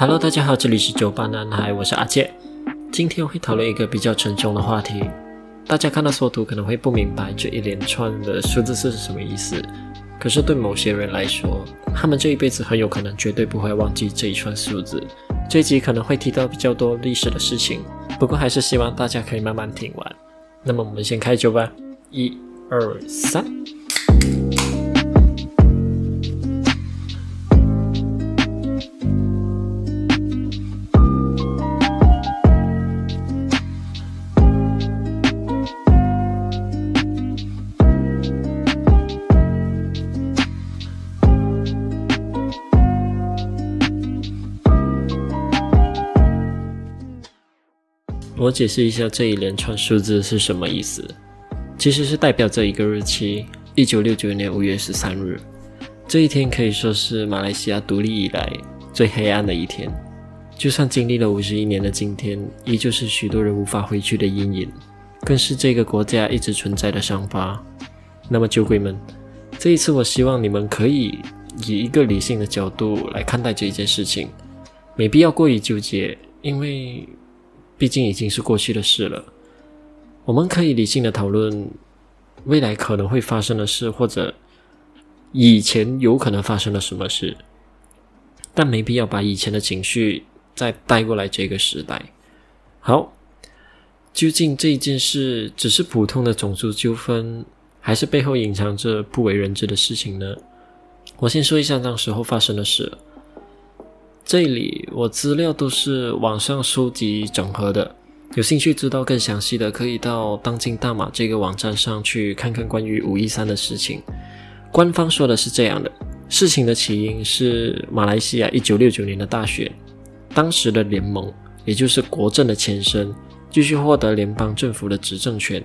Hello，大家好，这里是酒吧男孩，我是阿健。今天会讨论一个比较沉重的话题。大家看到缩图可能会不明白这一连串的数字是什么意思，可是对某些人来说，他们这一辈子很有可能绝对不会忘记这一串数字。这一集可能会提到比较多历史的事情，不过还是希望大家可以慢慢听完。那么我们先开酒吧，一、二、三。我解释一下这一连串数字是什么意思。其实是代表这一个日期：一九六九年五月十三日。这一天可以说是马来西亚独立以来最黑暗的一天。就算经历了五十一年的今天，依旧是许多人无法回去的阴影，更是这个国家一直存在的伤疤。那么，酒鬼们，这一次我希望你们可以以一个理性的角度来看待这一件事情，没必要过于纠结，因为。毕竟已经是过去的事了，我们可以理性的讨论未来可能会发生的事，或者以前有可能发生了什么事，但没必要把以前的情绪再带过来这个时代。好，究竟这件事只是普通的种族纠纷，还是背后隐藏着不为人知的事情呢？我先说一下当时候发生的事。这里我资料都是网上收集整合的，有兴趣知道更详细的，可以到当今大马这个网站上去看看关于五一三的事情。官方说的是这样的：事情的起因是马来西亚一九六九年的大选，当时的联盟，也就是国政的前身，继续获得联邦政府的执政权。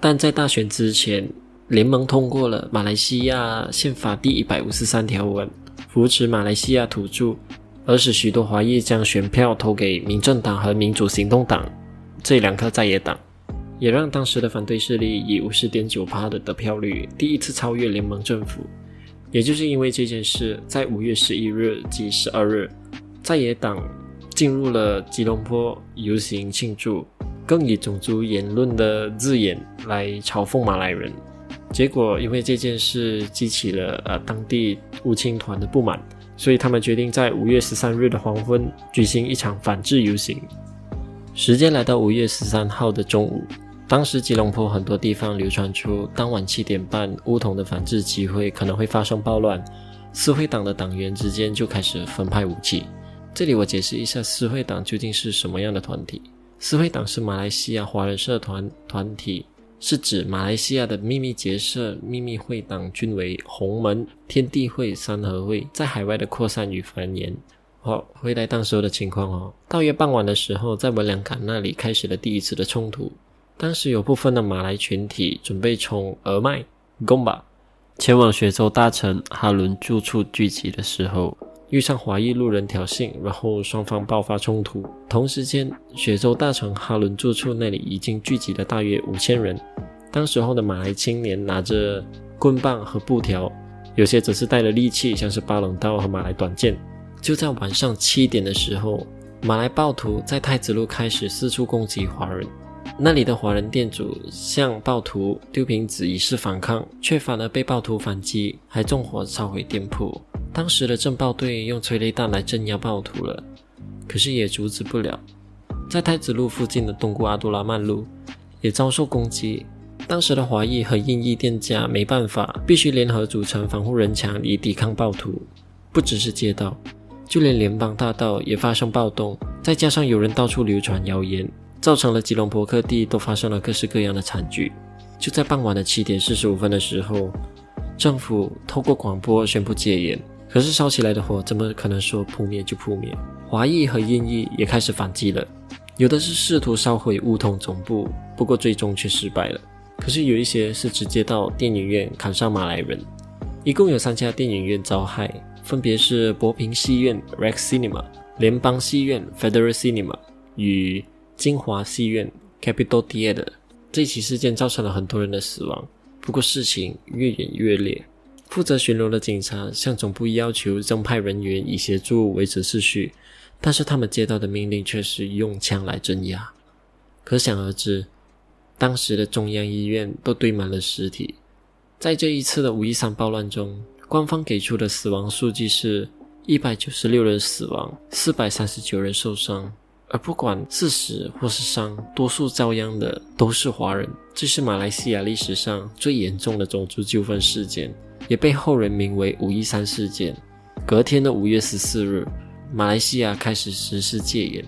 但在大选之前，联盟通过了马来西亚宪法第一百五十三条文，扶持马来西亚土著。而使许多华裔将选票投给民政党和民主行动党这两个在野党，也让当时的反对势力以五十点九趴的得票率第一次超越联盟政府。也就是因为这件事，在五月十一日及十二日，在野党进入了吉隆坡游行庆祝，更以种族言论的字眼来嘲讽马来人。结果因为这件事激起了呃当地乌青团的不满。所以他们决定在五月十三日的黄昏举行一场反制游行。时间来到五月十三号的中午，当时吉隆坡很多地方流传出当晚七点半乌统的反制集会可能会发生暴乱，私会党的党员之间就开始分派武器。这里我解释一下私会党究竟是什么样的团体。私会党是马来西亚华人社团团体。是指马来西亚的秘密结社、秘密会党均为洪门、天地会、三合会，在海外的扩散与繁衍。好，回来当时候的情况哦。大约傍晚的时候，在文良港那里开始了第一次的冲突。当时有部分的马来群体准备从俄麦、贡巴前往雪州大城哈伦住处聚集的时候。遇上华裔路人挑衅，然后双方爆发冲突。同时间，雪州大城哈伦住处那里已经聚集了大约五千人。当时候的马来青年拿着棍棒和布条，有些则是带了利器，像是巴冷刀和马来短剑。就在晚上七点的时候，马来暴徒在太子路开始四处攻击华人。那里的华人店主向暴徒丢瓶子以示反抗，却反而被暴徒反击，还纵火烧毁店铺。当时的政暴队用催泪弹来镇压暴徒了，可是也阻止不了。在太子路附近的东姑阿杜拉曼路也遭受攻击。当时的华裔和印裔店家没办法，必须联合组成防护人墙以抵抗暴徒。不只是街道，就连联邦大道也发生暴动。再加上有人到处流传谣言，造成了吉隆坡各地都发生了各式各样的惨剧。就在傍晚的七点四十五分的时候，政府透过广播宣布戒严。可是烧起来的火怎么可能说扑灭就扑灭？华裔和印裔也开始反击了，有的是试图烧毁乌统总部，不过最终却失败了。可是有一些是直接到电影院砍杀马来人，一共有三家电影院遭害，分别是博平戏院 （Rex Cinema）、联邦戏院 （Federal Cinema） 与金华戏院 （Capital Theatre）。这起事件造成了很多人的死亡，不过事情越演越烈。负责巡逻的警察向总部要求增派人员以协助维持秩序，但是他们接到的命令却是用枪来镇压。可想而知，当时的中央医院都堆满了尸体。在这一次的五一三暴乱中，官方给出的死亡数据是一百九十六人死亡，四百三十九人受伤。而不管是死或是伤，多数遭殃的都是华人。这是马来西亚历史上最严重的种族纠纷事件，也被后人名为“五一三事件”。隔天的五月十四日，马来西亚开始实施戒严，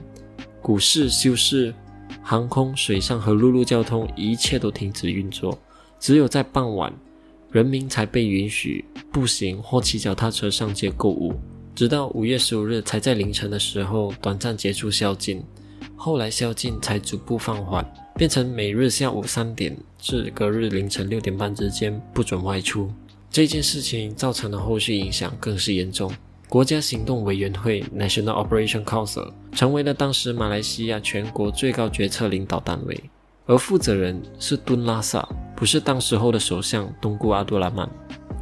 股市休市。航空、水上和陆路交通一切都停止运作，只有在傍晚，人民才被允许步行或骑脚踏车上街购物。直到五月十五日，才在凌晨的时候短暂结束宵禁，后来宵禁才逐步放缓，变成每日下午三点至隔日凌晨六点半之间不准外出。这件事情造成的后续影响更是严重。国家行动委员会 （National Operation Council） 成为了当时马来西亚全国最高决策领导单位，而负责人是敦拉萨，不是当时候的首相东姑阿杜拉曼。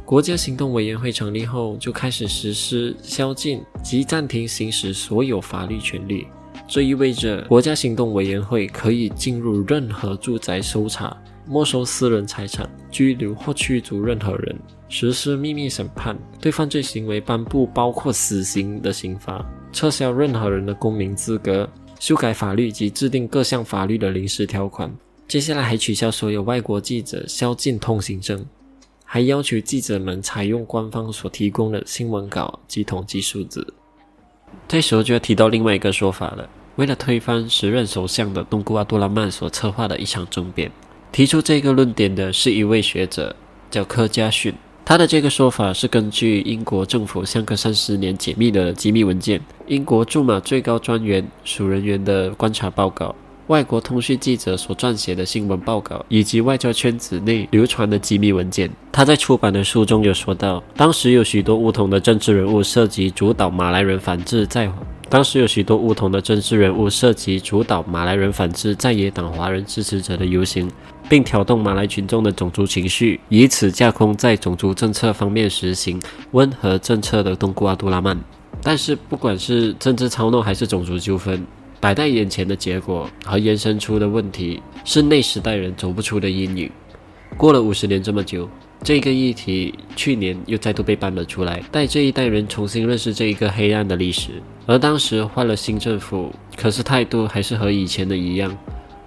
国家行动委员会成立后，就开始实施宵禁及暂停行使所有法律权利。这意味着国家行动委员会可以进入任何住宅搜查、没收私人财产、拘留或驱逐任何人。实施秘密审判，对犯罪行为颁布包括死刑的刑罚，撤销任何人的公民资格，修改法律及制定各项法律的临时条款。接下来还取消所有外国记者宵禁通行证，还要求记者们采用官方所提供的新闻稿及统计数字。这时候就要提到另外一个说法了：为了推翻时任首相的东姑阿杜拉曼所策划的一场政变，提出这个论点的是一位学者，叫柯家逊。他的这个说法是根据英国政府相隔三十年解密的机密文件、英国驻马最高专员署人员的观察报告、外国通讯记者所撰写的新闻报告，以及外交圈子内流传的机密文件。他在出版的书中有说到，当时有许多乌统的政治人物涉及主导马来人反制在。当时有许多乌统的政治人物涉及主导马来人反制在野党华人支持者的游行。并挑动马来群众的种族情绪，以此架空在种族政策方面实行温和政策的东姑阿杜拉曼。但是，不管是政治操弄还是种族纠纷，摆在眼前的结果和延伸出的问题，是那时代人走不出的阴影。过了五十年这么久，这个议题去年又再度被搬了出来，带这一代人重新认识这一个黑暗的历史。而当时换了新政府，可是态度还是和以前的一样。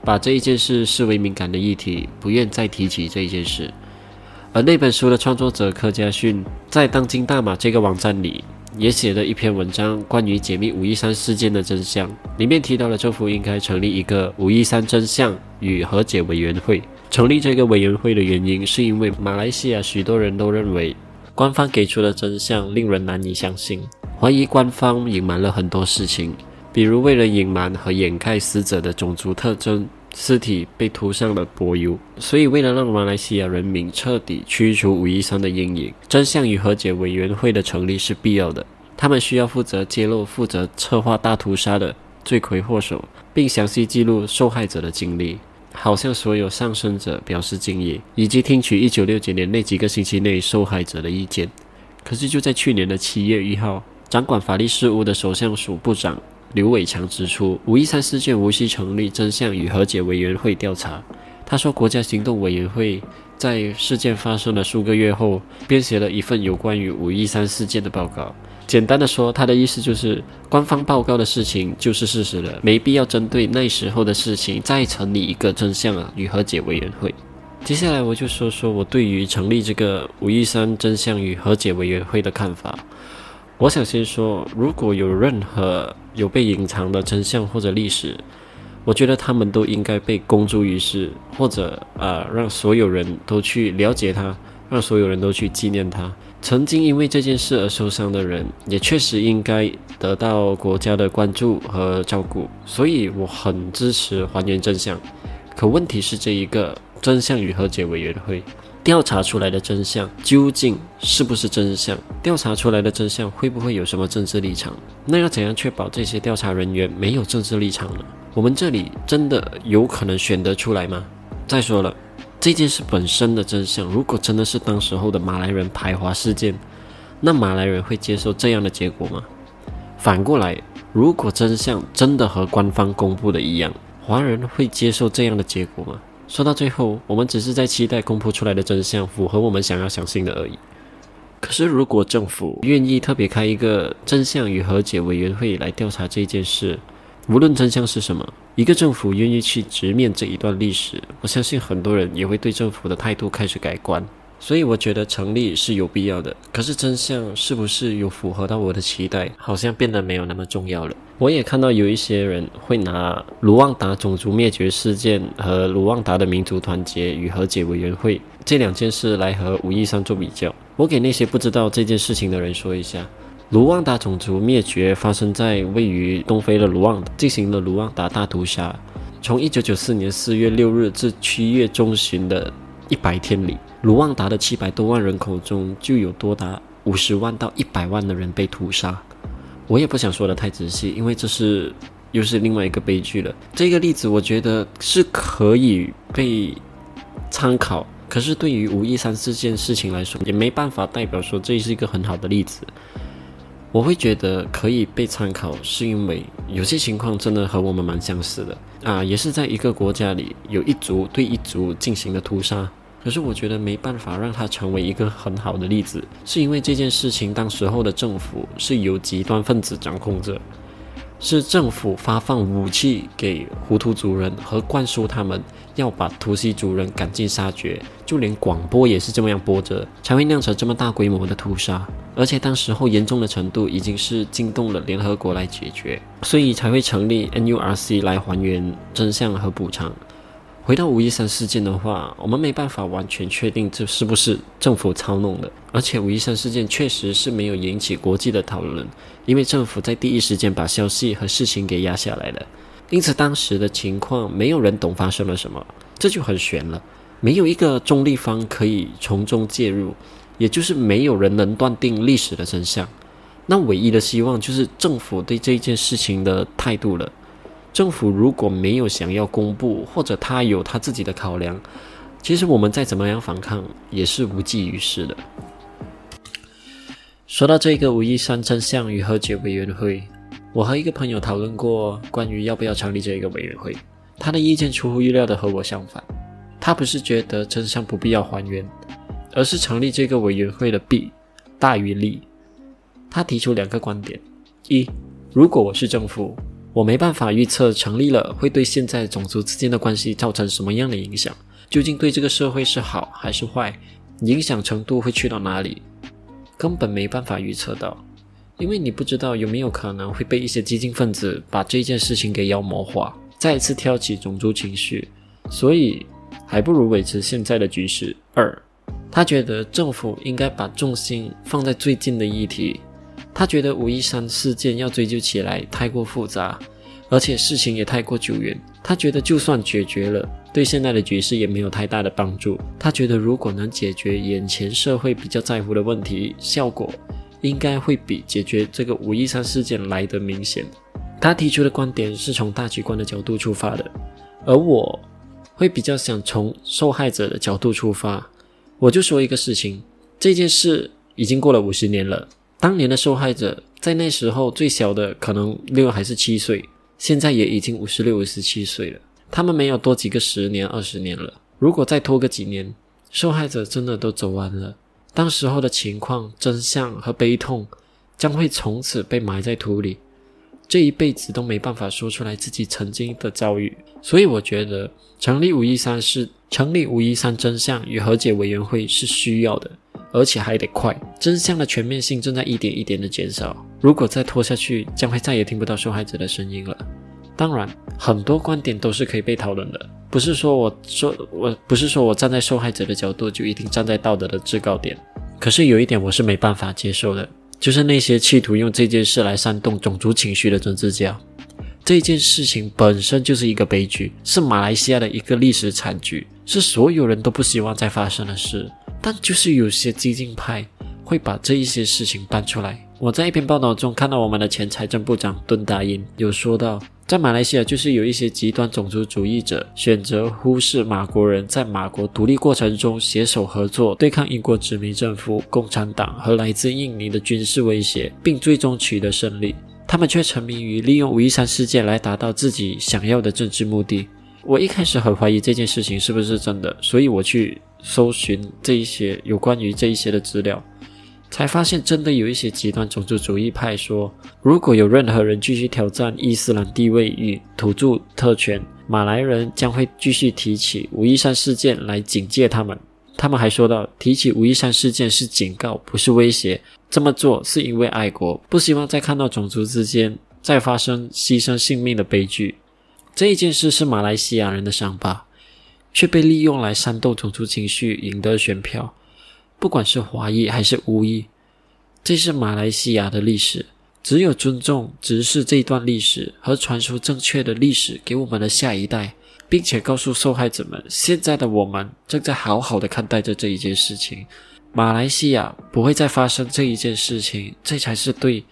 把这一件事视为敏感的议题，不愿再提起这一件事。而那本书的创作者柯家勋在当今大马这个网站里也写了一篇文章，关于解密五一三事件的真相。里面提到了政府应该成立一个五一三真相与和解委员会。成立这个委员会的原因，是因为马来西亚许多人都认为官方给出的真相令人难以相信，怀疑官方隐瞒了很多事情。比如，为了隐瞒和掩盖死者的种族特征，尸体被涂上了柏油。所以，为了让马来西亚人民彻底驱除五一三的阴影，真相与和解委员会的成立是必要的。他们需要负责揭露负责策划大屠杀的罪魁祸首，并详细记录受害者的经历，好向所有丧生者表示敬意，以及听取一九六九年那几个星期内受害者的意见。可是，就在去年的七月一号，掌管法律事务的首相署部长。刘伟强指出，五一三事件无需成立真相与和解委员会调查。他说，国家行动委员会在事件发生了数个月后，编写了一份有关于五一三事件的报告。简单的说，他的意思就是，官方报告的事情就是事实了，没必要针对那时候的事情再成立一个真相啊与和解委员会。接下来，我就说说我对于成立这个五一三真相与和解委员会的看法。我想先说，如果有任何有被隐藏的真相或者历史，我觉得他们都应该被公诸于世，或者呃，让所有人都去了解它，让所有人都去纪念它。曾经因为这件事而受伤的人，也确实应该得到国家的关注和照顾。所以我很支持还原真相。可问题是，这一个真相与和解委员会。调查出来的真相究竟是不是真相？调查出来的真相会不会有什么政治立场？那要怎样确保这些调查人员没有政治立场呢？我们这里真的有可能选得出来吗？再说了，这件事本身的真相，如果真的是当时候的马来人排华事件，那马来人会接受这样的结果吗？反过来，如果真相真的和官方公布的一样，华人会接受这样的结果吗？说到最后，我们只是在期待公布出来的真相符合我们想要相信的而已。可是，如果政府愿意特别开一个真相与和解委员会来调查这件事，无论真相是什么，一个政府愿意去直面这一段历史，我相信很多人也会对政府的态度开始改观。所以我觉得成立是有必要的，可是真相是不是有符合到我的期待，好像变得没有那么重要了。我也看到有一些人会拿卢旺达种族灭绝事件和卢旺达的民族团结与和解委员会这两件事来和五一三做比较。我给那些不知道这件事情的人说一下：卢旺达种族灭绝发生在位于东非的卢旺达，进行了卢旺达大屠杀，从一九九四年四月六日至七月中旬的一百天里。卢旺达的七百多万人口中，就有多达五十万到一百万的人被屠杀。我也不想说的太仔细，因为这是又是另外一个悲剧了。这个例子我觉得是可以被参考，可是对于五一三四件事情来说，也没办法代表说这是一个很好的例子。我会觉得可以被参考，是因为有些情况真的和我们蛮相似的啊，也是在一个国家里有一族对一族进行了屠杀。可是我觉得没办法让它成为一个很好的例子，是因为这件事情当时候的政府是由极端分子掌控着，是政府发放武器给胡图族人和灌输他们要把图西族人赶尽杀绝，就连广播也是这么样播着，才会酿成这么大规模的屠杀，而且当时候严重的程度已经是惊动了联合国来解决，所以才会成立 NURC 来还原真相和补偿。回到五一三事件的话，我们没办法完全确定这是不是政府操弄的，而且五一三事件确实是没有引起国际的讨论，因为政府在第一时间把消息和事情给压下来了，因此当时的情况没有人懂发生了什么，这就很悬了，没有一个中立方可以从中介入，也就是没有人能断定历史的真相，那唯一的希望就是政府对这件事情的态度了。政府如果没有想要公布，或者他有他自己的考量，其实我们再怎么样反抗也是无济于事的。说到这个五一三真相与和解委员会，我和一个朋友讨论过关于要不要成立这个委员会，他的意见出乎意料的和我相反。他不是觉得真相不必要还原，而是成立这个委员会的弊大于利。他提出两个观点：一，如果我是政府。我没办法预测成立了会对现在种族之间的关系造成什么样的影响，究竟对这个社会是好还是坏，影响程度会去到哪里，根本没办法预测到，因为你不知道有没有可能会被一些激进分子把这件事情给妖魔化，再次挑起种族情绪，所以还不如维持现在的局势。二，他觉得政府应该把重心放在最近的议题。他觉得五一三事件要追究起来太过复杂，而且事情也太过久远。他觉得就算解决了，对现在的局势也没有太大的帮助。他觉得如果能解决眼前社会比较在乎的问题，效果应该会比解决这个五一三事件来得明显。他提出的观点是从大局观的角度出发的，而我会比较想从受害者的角度出发。我就说一个事情，这件事已经过了五十年了。当年的受害者在那时候最小的可能六还是七岁，现在也已经五十六、五十七岁了。他们没有多几个十年、二十年了。如果再拖个几年，受害者真的都走完了，当时候的情况、真相和悲痛将会从此被埋在土里，这一辈子都没办法说出来自己曾经的遭遇。所以，我觉得成立五一三是成立五一三真相与和解委员会是需要的。而且还得快，真相的全面性正在一点一点的减少。如果再拖下去，将会再也听不到受害者的声音了。当然，很多观点都是可以被讨论的，不是说我说我不是说我站在受害者的角度就一定站在道德的制高点。可是有一点我是没办法接受的，就是那些企图用这件事来煽动种族情绪的政治家。这件事情本身就是一个悲剧，是马来西亚的一个历史惨剧，是所有人都不希望再发生的事。但就是有些激进派会把这一些事情搬出来。我在一篇报道中看到，我们的前财政部长敦达因有说到，在马来西亚就是有一些极端种族主义者选择忽视马国人在马国独立过程中携手合作对抗英国殖民政府、共产党和来自印尼的军事威胁，并最终取得胜利。他们却沉迷于利用武夷山事件来达到自己想要的政治目的。我一开始很怀疑这件事情是不是真的，所以我去搜寻这一些有关于这一些的资料，才发现真的有一些极端种族主义派说，如果有任何人继续挑战伊斯兰地位与土著特权，马来人将会继续提起武夷山事件来警戒他们。他们还说到，提起武夷山事件是警告，不是威胁。这么做是因为爱国，不希望再看到种族之间再发生牺牲性命的悲剧。这一件事是马来西亚人的伤疤，却被利用来煽动种族情绪，赢得选票。不管是华裔还是巫裔，这是马来西亚的历史。只有尊重、直视这一段历史和传输正确的历史给我们的下一代。并且告诉受害者们，现在的我们正在好好的看待着这一件事情。马来西亚不会再发生这一件事情，这才是对，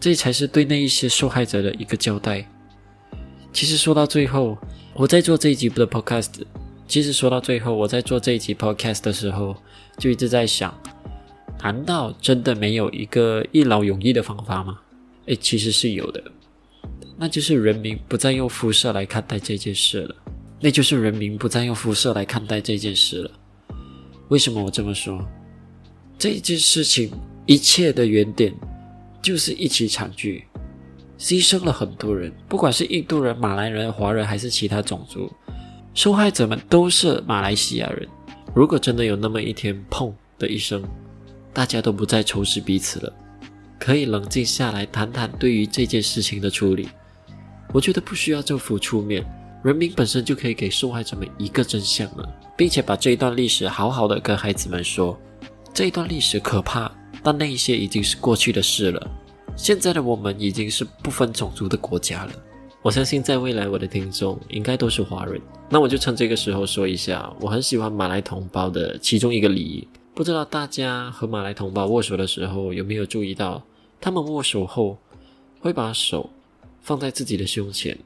这才是对那一些受害者的一个交代。其实说到最后，我在做这一集的 podcast，其实说到最后，我在做这一集 podcast 的时候，就一直在想：难道真的没有一个一劳永逸的方法吗？诶，其实是有的。那就是人民不再用肤色来看待这件事了。那就是人民不再用肤色来看待这件事了。为什么我这么说？这件事情一切的原点就是一起惨剧，牺牲了很多人，不管是印度人、马来人、华人还是其他种族，受害者们都是马来西亚人。如果真的有那么一天，砰的一声，大家都不再仇视彼此了，可以冷静下来谈谈对于这件事情的处理。我觉得不需要政府出面，人民本身就可以给受害者们一个真相了，并且把这一段历史好好的跟孩子们说。这一段历史可怕，但那一些已经是过去的事了。现在的我们已经是不分种族的国家了。我相信在未来我的听众应该都是华人。那我就趁这个时候说一下，我很喜欢马来同胞的其中一个礼仪。不知道大家和马来同胞握手的时候有没有注意到，他们握手后会把手。放在自己的胸前，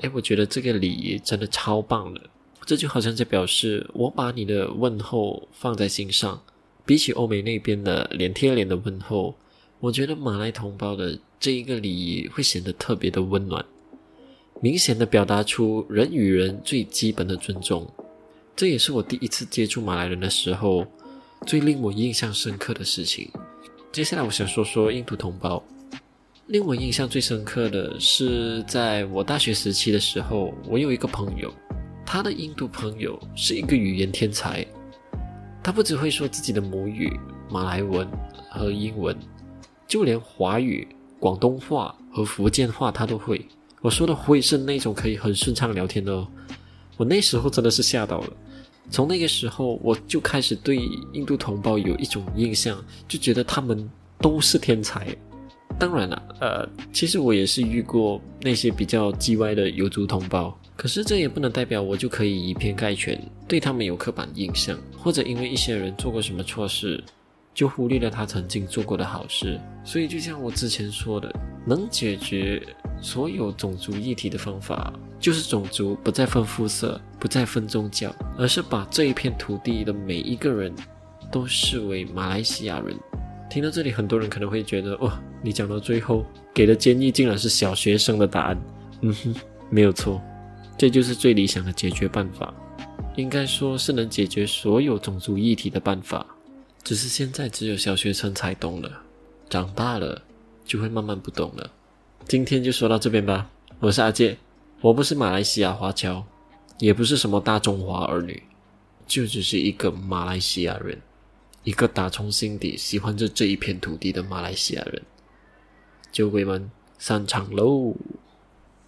哎，我觉得这个礼仪真的超棒的。这就好像在表示我把你的问候放在心上。比起欧美那边的脸贴脸的问候，我觉得马来同胞的这一个礼仪会显得特别的温暖，明显的表达出人与人最基本的尊重。这也是我第一次接触马来人的时候最令我印象深刻的事情。接下来我想说说印度同胞。令我印象最深刻的是，在我大学时期的时候，我有一个朋友，他的印度朋友是一个语言天才，他不只会说自己的母语马来文和英文，就连华语、广东话和福建话他都会。我说的会是那种可以很顺畅聊天的哦。我那时候真的是吓到了，从那个时候我就开始对印度同胞有一种印象，就觉得他们都是天才。当然了，呃，其实我也是遇过那些比较叽歪的游族同胞，可是这也不能代表我就可以以偏概全，对他们有刻板印象，或者因为一些人做过什么错事，就忽略了他曾经做过的好事。所以，就像我之前说的，能解决所有种族议题的方法，就是种族不再分肤色，不再分宗教，而是把这一片土地的每一个人都视为马来西亚人。听到这里，很多人可能会觉得，哇，你讲到最后给的建议竟然是小学生的答案。嗯哼，没有错，这就是最理想的解决办法，应该说是能解决所有种族议题的办法。只是现在只有小学生才懂了，长大了就会慢慢不懂了。今天就说到这边吧，我是阿健，我不是马来西亚华侨，也不是什么大中华儿女，就只是一个马来西亚人。一个打从心底喜欢着这一片土地的马来西亚人，酒鬼们散场喽！